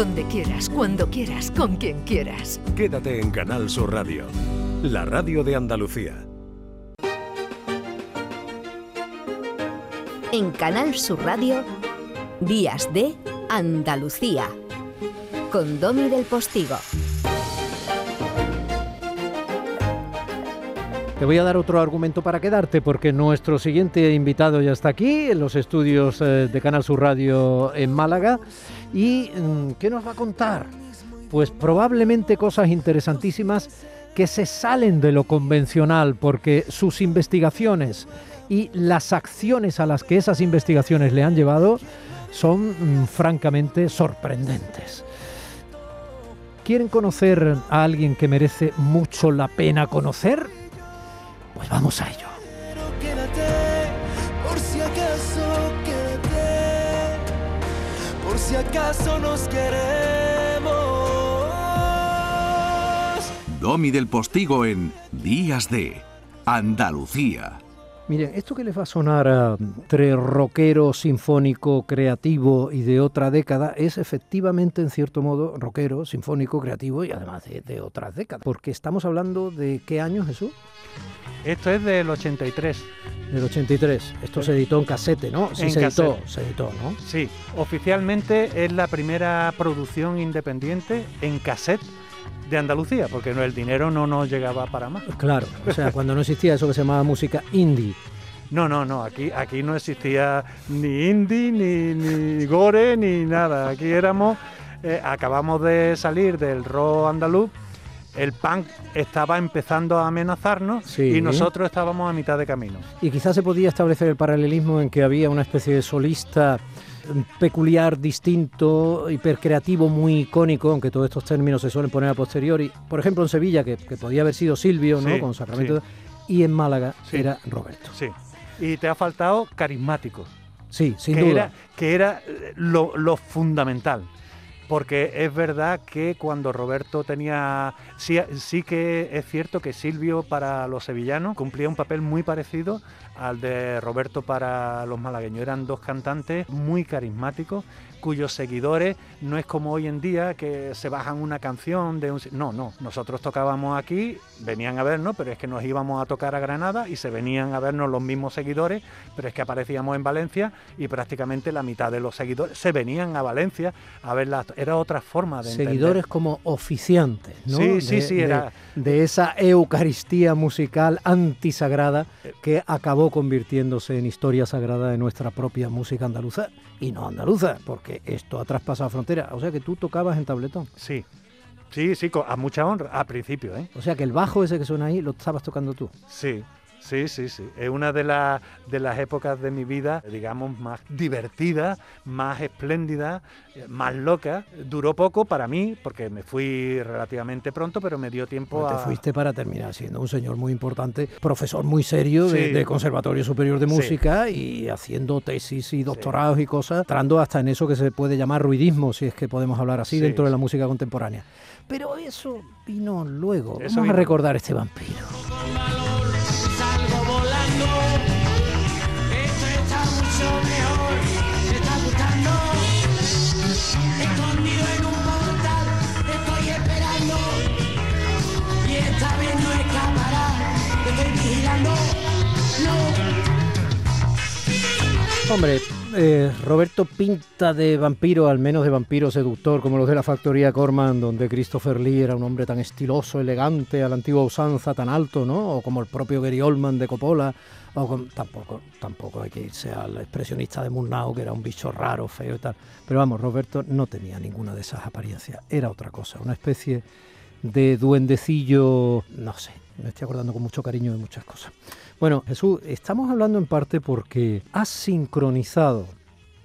donde quieras, cuando quieras, con quien quieras. Quédate en Canal Sur Radio, la radio de Andalucía. En Canal Sur Radio, Días de Andalucía, con Domi del Postigo. Te voy a dar otro argumento para quedarte porque nuestro siguiente invitado ya está aquí en los estudios eh, de Canal Sur Radio en Málaga. ¿Y mm, qué nos va a contar? Pues probablemente cosas interesantísimas que se salen de lo convencional porque sus investigaciones y las acciones a las que esas investigaciones le han llevado son mm, francamente sorprendentes. ¿Quieren conocer a alguien que merece mucho la pena conocer? Pues vamos a ello. por si acaso quédate, por si acaso nos queremos. Domi del Postigo en Días de Andalucía. Miren, esto que les va a sonar a entre rockero, sinfónico, creativo y de otra década es efectivamente, en cierto modo, rockero, sinfónico, creativo y además de, de otras décadas. Porque estamos hablando de qué año, Jesús? Esto es del 83. Del 83. Esto se editó en casete, ¿no? Sí, En se editó, casete. se editó, ¿no? Sí, oficialmente es la primera producción independiente en cassette de Andalucía, porque no, el dinero no nos llegaba para más. Claro, o sea, cuando no existía eso que se llamaba música indie. No, no, no, aquí, aquí no existía ni indie, ni, ni gore, ni nada. Aquí éramos, eh, acabamos de salir del rock andaluz, el punk estaba empezando a amenazarnos Sí. y nosotros estábamos a mitad de camino. Y quizás se podía establecer el paralelismo en que había una especie de solista peculiar, distinto, hipercreativo, muy icónico, aunque todos estos términos se suelen poner a posteriori. Por ejemplo, en Sevilla, que, que podía haber sido Silvio, ¿no? Sí, Con Sacramento. sí. Y en Málaga Sí. era Roberto. Sí. Y te ha faltado carismático. Sí, sin que duda. Era, que era eh, lo, lo fundamental. Porque es verdad que cuando Roberto tenía. Sí, sí que es cierto que Silvio para los sevillanos cumplía un papel muy parecido al de Roberto para los malagueños. Eran dos cantantes muy carismáticos cuyos seguidores no es como hoy en día que se bajan una canción de un... No, no, nosotros tocábamos aquí, venían a vernos, pero es que nos íbamos a tocar a Granada y se venían a vernos los mismos seguidores, pero es que aparecíamos en Valencia y prácticamente la mitad de los seguidores se venían a Valencia a verlas. Era otra forma de entender. Seguidores como oficiantes, ¿no? Sí, sí, De- sí, de- era- De esa eucaristía musical antisagrada que acabó convirtiéndose en historia sagrada de nuestra propia música andaluza y no andaluza, porque esto ha traspasado fronteras. O sea que tú tocabas en tabletón. Sí, sí, sí, a mucha honra, a principio, ¿eh? O sea que el bajo ese que suena ahí lo estabas tocando tú. Sí, sí, sí, sí. Es una de, las de las épocas de mi vida, digamos, más divertida, más espléndida, eh, más loca. Duró poco para mí, porque me fui relativamente pronto, pero me dio tiempo Pues a... te fuiste para terminar siendo un señor muy importante, profesor muy serio de, Sí. de Conservatorio Superior de Sí. Música y haciendo tesis y doctorados y cosas, entrando hasta en eso que se puede llamar ruidismo, si es que podemos hablar así, Sí, dentro de la sí. música contemporánea. Pero eso vino luego. Eso Vamos vino- a recordar este vampiro. Hombre, eh, Roberto pinta de vampiro, al menos de vampiro seductor, como los de la factoría Corman, donde Christopher Lee era un hombre tan estiloso, elegante, a la antigua usanza, tan alto, ¿no? O como el propio Gary Oldman de Coppola, o con- tampoco, tampoco hay que irse al expresionista de Murnau, que era un bicho raro, feo y tal. Pero vamos, Roberto no tenía ninguna de esas apariencias, era otra cosa, una especie de duendecillo, no sé, me estoy acordando con mucho cariño de muchas cosas. Bueno, Jesús, estamos hablando en parte porque has sincronizado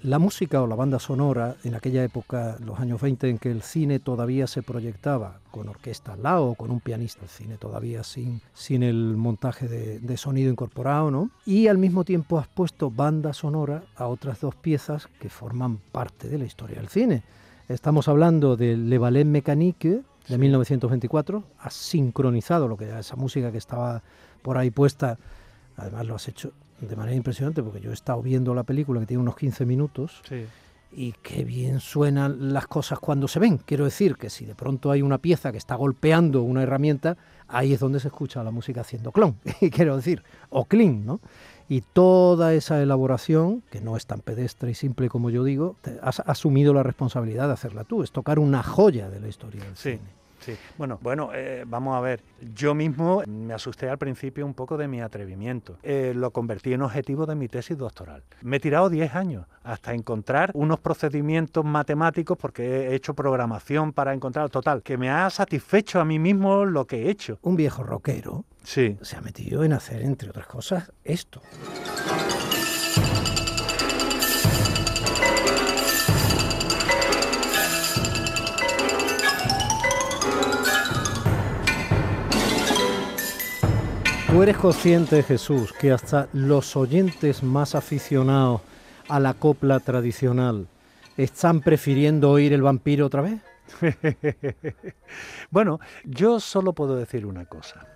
la música o la banda sonora en aquella época, los años 20, en que el cine todavía se proyectaba con orquesta al lado, con un pianista, el cine todavía sin, sin el montaje de, de sonido incorporado, ¿no? Y al mismo tiempo has puesto banda sonora a otras dos piezas que forman parte de la historia del cine. Estamos hablando de Le Ballet Mécanique de 1924, has sincronizado lo que era esa música que estaba por ahí puesta, además lo has hecho de manera impresionante porque yo he estado viendo la película que tiene unos 15 minutos Sí. y qué bien suenan las cosas cuando se ven. Quiero decir que si de pronto hay una pieza que está golpeando una herramienta, ahí es donde se escucha la música haciendo clon, quiero decir, o clean, ¿no? Y toda esa elaboración, que no es tan pedestre y simple como yo digo, has asumido la responsabilidad de hacerla tú, es tocar una joya de la historia del Sí. cine. Sí, bueno, bueno, eh, vamos a ver. Yo mismo me asusté al principio un poco de mi atrevimiento. Eh, lo convertí en objetivo de mi tesis doctoral. Me he tirado 10 años hasta encontrar unos procedimientos matemáticos porque he hecho programación para encontrar total, que me ha satisfecho a mí mismo lo que he hecho. Un viejo rockero Sí. se ha metido en hacer, entre otras cosas, esto. ¿Tú eres consciente, Jesús, que hasta los oyentes más aficionados a la copla tradicional están prefiriendo oír el vampiro otra vez? Bueno, yo solo puedo decir una cosa.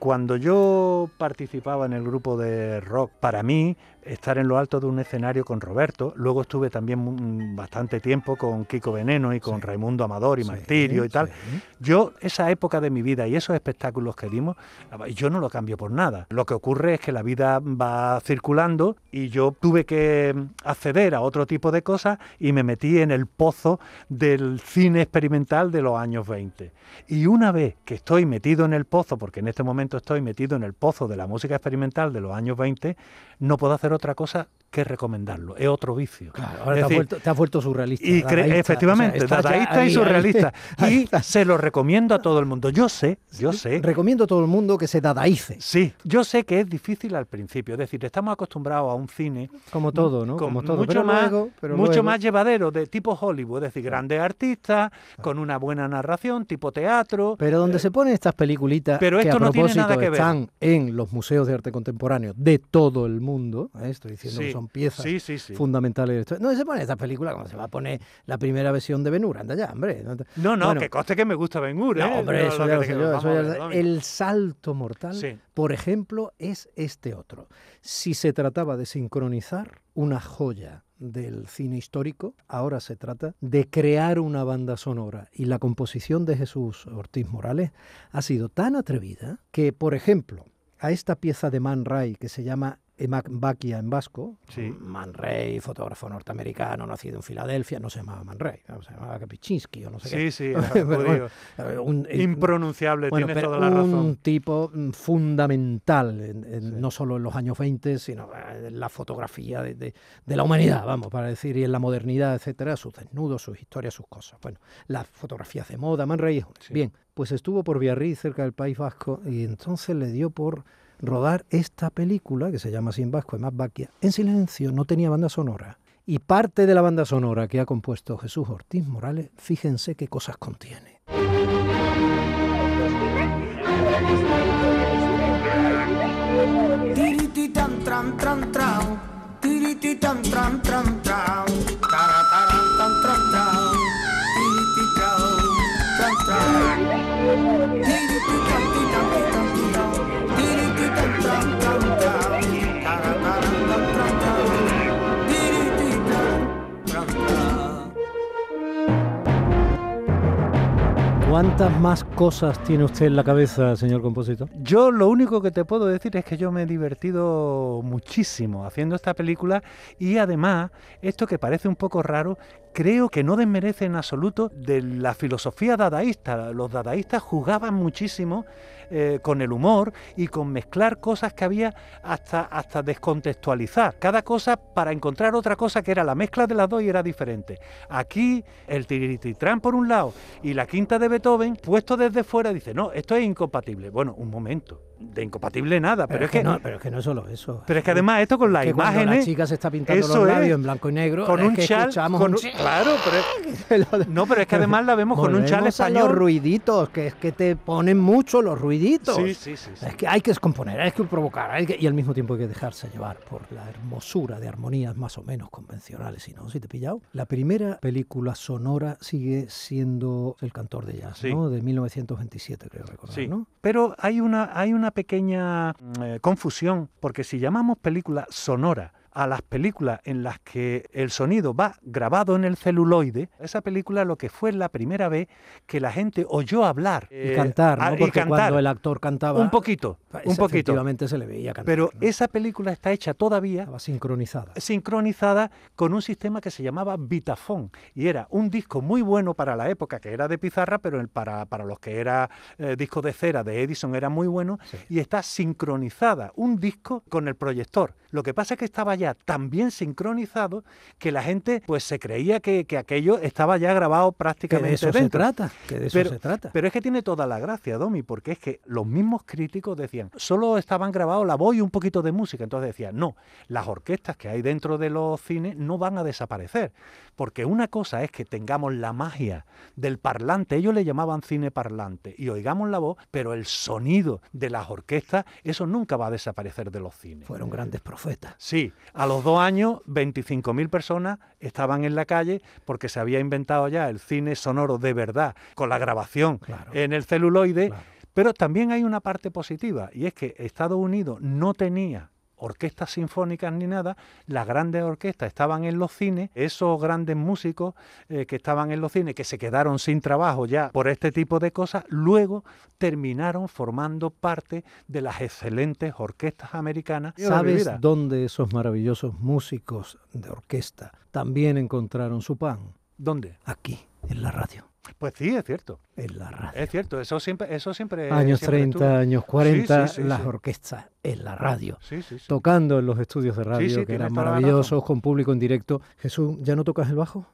Cuando yo participaba en el grupo de rock, para mí estar en lo alto de un escenario con Roberto, luego estuve también bastante tiempo con Kiko Veneno y con Sí. Raimundo Amador y Sí, Martirio y tal. sí. Yo, esa época de mi vida y esos espectáculos que dimos, yo no lo cambio por nada. Lo que ocurre es que la vida va circulando y yo tuve que mm, acceder a otro tipo de cosas y me metí en el pozo del cine experimental de los años 20. Y una vez que estoy metido en el pozo, porque en este momento estoy metido en el pozo de la música experimental de los años 20, no puedo hacer otra cosa que recomendarlo. Es otro vicio. Claro, ahora te, has decir, vuelto, te has vuelto surrealista. y dadaísta, efectivamente, o sea, dadaísta ahí, y surrealista. ahí, y está. se lo recomiendo a todo el mundo. Yo sé, yo sé. Recomiendo a todo el mundo que se dadaice, Sí, yo sé que es difícil al principio. Es decir, estamos acostumbrados a un cine como todo, ¿no? Como todo. mucho, pero más, luego- pero mucho luego- más llevadero, de tipo Hollywood. Es decir, grandes artistas, con una buena narración, tipo teatro. Pero donde se ponen estas peliculitas pero que a esto no tiene nada que ver. están en los museos de arte contemporáneo de todo el mundo, ¿eh? estoy diciendo Sí, son piezas sí, sí, sí. fundamentales. de esto. No se pone estas películas como se va a poner la primera versión de Benur, anda ya, hombre. No, No, no, Bueno, que coste que me gusta Ben Hur, ¿eh? No, hombre, No, eso ya lo sé yo, eso ya. El salto mortal, por ejemplo, es este otro. Si se trataba de sincronizar una joya del cine histórico, ahora se trata de crear una banda sonora. Y la composición de Jesús Ortiz Morales ha sido tan atrevida que, por ejemplo, a esta pieza de Man Ray que se llama Emak Bakia en vasco, Sí. Man Ray, fotógrafo norteamericano, nacido en Filadelfia, no se llamaba Man Ray, se llamaba Kapuscinski o no sé qué. Sí, sí, bueno, eh, un- eh, impronunciable, bueno, tienes toda la un razón. tipo mm, fundamental, en- en- no solo en los años 20, sino eh, en la fotografía de, de- de la humanidad, vamos, para decir, y en la modernidad, etcétera, sus desnudos, sus historias, sus cosas. Bueno, las fotografías de moda, Man Ray. Sí. Bien, pues estuvo por Biarritz, cerca del País Vasco, y entonces le dio por rodar esta película, que se llama en vasco, Emak Bakia, en silencio, no tenía banda sonora. Y parte de la banda sonora que ha compuesto Jesús Ortiz Morales, fíjense qué cosas contiene. Tiriti tan tran tran tran. Tiriti tan tran tran tran. ¿Cuántas más cosas tiene usted en la cabeza, señor compositor? Yo lo único que te puedo decir es que yo me he divertido muchísimo haciendo esta película y además, esto que parece un poco raro, creo que no desmerece en absoluto de la filosofía dadaísta. Los dadaístas jugaban muchísimo eh, con el humor y con mezclar cosas que había hasta, hasta descontextualizar. Cada cosa para encontrar otra cosa que era la mezcla de las dos y era diferente. Aquí el tirititrán por un lado y la quinta de Beethoven, puesto desde fuera, dice, no, esto es incompatible. Bueno, un momento, de incompatible nada, pero, es que... no, pero es que no es solo eso. Pero es que además esto con las que cuando la chica se está pintando los es, labios en blanco y negro, con un que chal, escuchamos con un claro, pero es- no, pero es que además la vemos con un chal Volvemos a español. los ruiditos, que es que te ponen mucho los ruiditos. Sí, sí, sí. Es que hay que descomponer, hay que provocar, hay que- y al mismo tiempo hay que dejarse llevar por la hermosura de armonías más o menos convencionales, si no, si te he pillado. La primera película sonora sigue siendo El cantor de jazz. ¿no? De 1927, creo recordar, Sí, ¿no? pero hay una, hay una pequeña mm, eh, confusión, porque si llamamos película sonora a las películas en las que el sonido va grabado en el celuloide, esa película lo que fue la primera vez que la gente oyó hablar. Y eh, cantar, ¿no? ah, y Porque cantar. cuando el actor cantaba... Un poquito, pues, un poquito. Efectivamente se le veía cantar. Pero ¿no? esa película está hecha todavía Estaba sincronizada. sincronizada con un sistema que se llamaba Vitafone y era un disco muy bueno para la época que era de pizarra pero para, para los que era eh, disco de cera de Edison era muy bueno Sí. y está sincronizada un disco con el proyector lo que pasa es que estaba ya tan bien sincronizado que la gente pues se creía que, que aquello estaba ya grabado Que prácticamente de eso se trata, que de eso Pero- se trata. Pero es que tiene toda la gracia, Domi, porque es que los mismos críticos decían, solo estaban grabados la voz y un poquito de música. Entonces decían, no, las orquestas que hay dentro de los cines no van a desaparecer. Porque una cosa es que tengamos la magia del parlante, ellos le llamaban cine parlante, y oigamos la voz, pero el sonido de las orquestas, eso nunca va a desaparecer de los cines. Fueron grandes profetas. Sí, a los dos años 25.000 personas estaban en la calle porque se había inventado ya el cine sonoro de verdad, con la grabación Claro. en el celuloide, Claro. pero también hay una parte positiva y es que Estados Unidos no tenía orquestas sinfónicas ni nada, las grandes orquestas estaban en los cines, esos grandes músicos eh, que estaban en los cines, que se quedaron sin trabajo ya por este tipo de cosas, luego terminaron formando parte de las excelentes orquestas americanas. ¿Sabes dónde esos maravillosos músicos de orquesta también encontraron su pan? ¿Dónde? Aquí, en la radio. Pues sí, es cierto. En la radio. Es cierto, eso siempre, eso siempre. años siempre 30, estuvo. años 40, Sí, sí, sí, las orquestas en la radio. Sí, sí, sí. Tocando en los estudios de radio, que eran maravillosos, con público en directo. Jesús, ¿ya no tocas el bajo?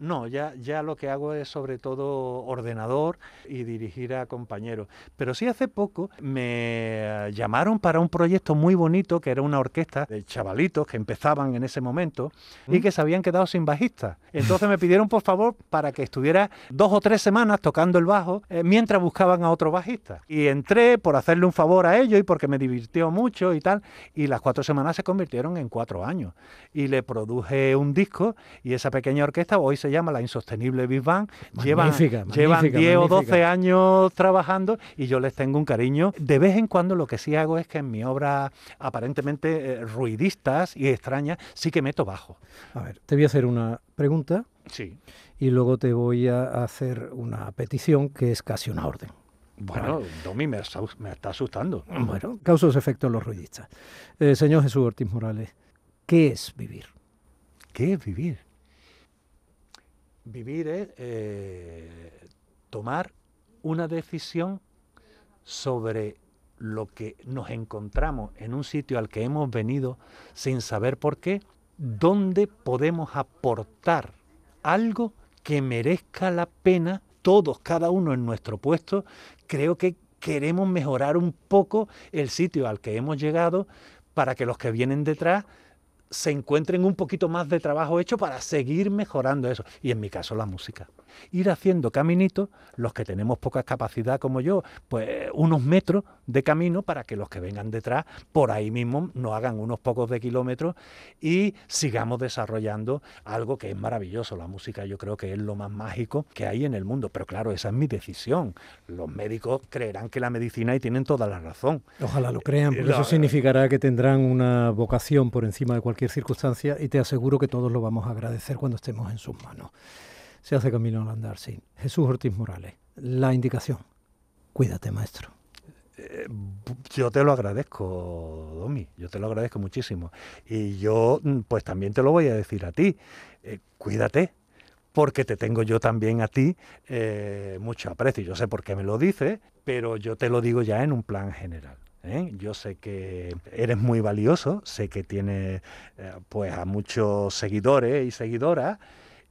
No, ya, ya lo que hago es sobre todo ordenador y dirigir a compañeros. Pero sí hace poco me llamaron para un proyecto muy bonito que era una orquesta de chavalitos que empezaban en ese momento ¿Mm? y que se habían quedado sin bajista. Entonces me pidieron por favor para que estuviera dos o tres semanas tocando el bajo eh, mientras buscaban a otro bajista. Y entré por hacerle un favor a ellos y porque me divirtió mucho y tal. Y las cuatro semanas se convirtieron en cuatro años. Y le produje un disco y esa pequeña orquesta hoy se llama La Insostenible Big Bang. Llevan, Magnífica, llevan magnífica, 10 o magnífica. 12 años trabajando y yo les tengo un cariño. De vez en cuando lo que sí hago es que en mi obra aparentemente eh, ruidistas y extrañas sí que meto bajo. A ver, te voy a hacer una pregunta Sí. y luego te voy a hacer una petición que es casi una orden. Bueno, Domi me está asustando. Bueno, causos efectos los ruidistas. Eh, señor Jesús Ortiz Morales, ¿qué es vivir? ¿Qué es vivir? Vivir es eh, tomar una decisión sobre lo que nos encontramos en un sitio al que hemos venido sin saber por qué, dónde podemos aportar algo que merezca la pena, todos, cada uno en nuestro puesto, creo que queremos mejorar un poco el sitio al que hemos llegado para que los que vienen detrás se encuentren un poquito más de trabajo hecho para seguir mejorando eso. Y en mi caso la música. Ir haciendo caminitos, los que tenemos poca capacidad como yo, pues unos metros de camino para que los que vengan detrás por ahí mismo no hagan unos pocos de kilómetros y sigamos desarrollando algo que es maravilloso. La música yo creo que es lo más mágico que hay en el mundo. Pero claro, esa es mi decisión. Los médicos creerán que la medicina y tienen toda la razón. Ojalá lo crean, porque No, eso significará que tendrán una vocación por encima de cualquier circunstancia y te aseguro que todos lo vamos a agradecer cuando estemos en sus manos. Se hace camino al andar, sí. Jesús Ortiz Morales, la indicación. Cuídate, maestro. Eh, Yo te lo agradezco, Domi, yo te lo agradezco muchísimo. Y yo, mm, pues también te lo voy a decir a ti. Eh, cuídate, porque te tengo yo también a ti eh, mucho aprecio. Yo sé por qué me lo dices, pero yo te lo digo ya en un plan general. ¿Eh? Yo sé que eres muy valioso, sé que tienes eh, pues a muchos seguidores y seguidoras.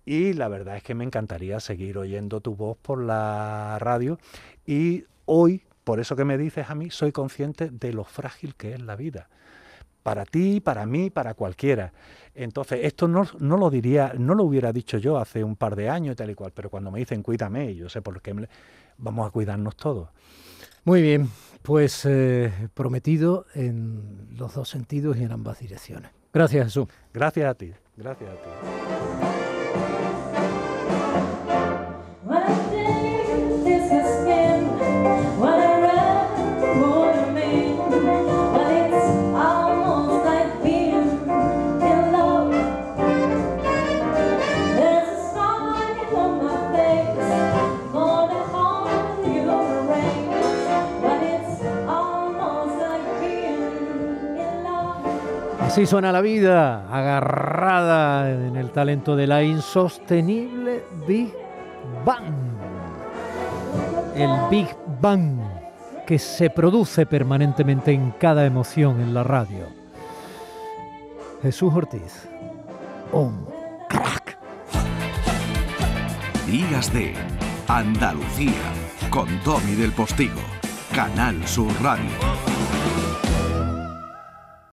Y la verdad es que me encantaría seguir oyendo tu voz por la radio. Y hoy, por eso que me dices a mí, soy consciente de lo frágil que es la vida. Para ti, para mí, para cualquiera. Entonces, esto no, no lo diría, no lo hubiera dicho yo hace un par de años y tal y cual, pero cuando me dicen cuídame, yo sé por qué vamos a cuidarnos todos. Muy bien, pues eh, prometido en los dos sentidos y en ambas direcciones. Gracias, Jesús. Gracias a ti, gracias a ti. Así suena la vida, agarrada en el talento de la insostenible Big Bang. El Big Bang que se produce permanentemente en cada emoción en la radio. Jesús Ortiz, un crack. Días de Andalucía con Tommy del Postigo, Canal Sur Radio.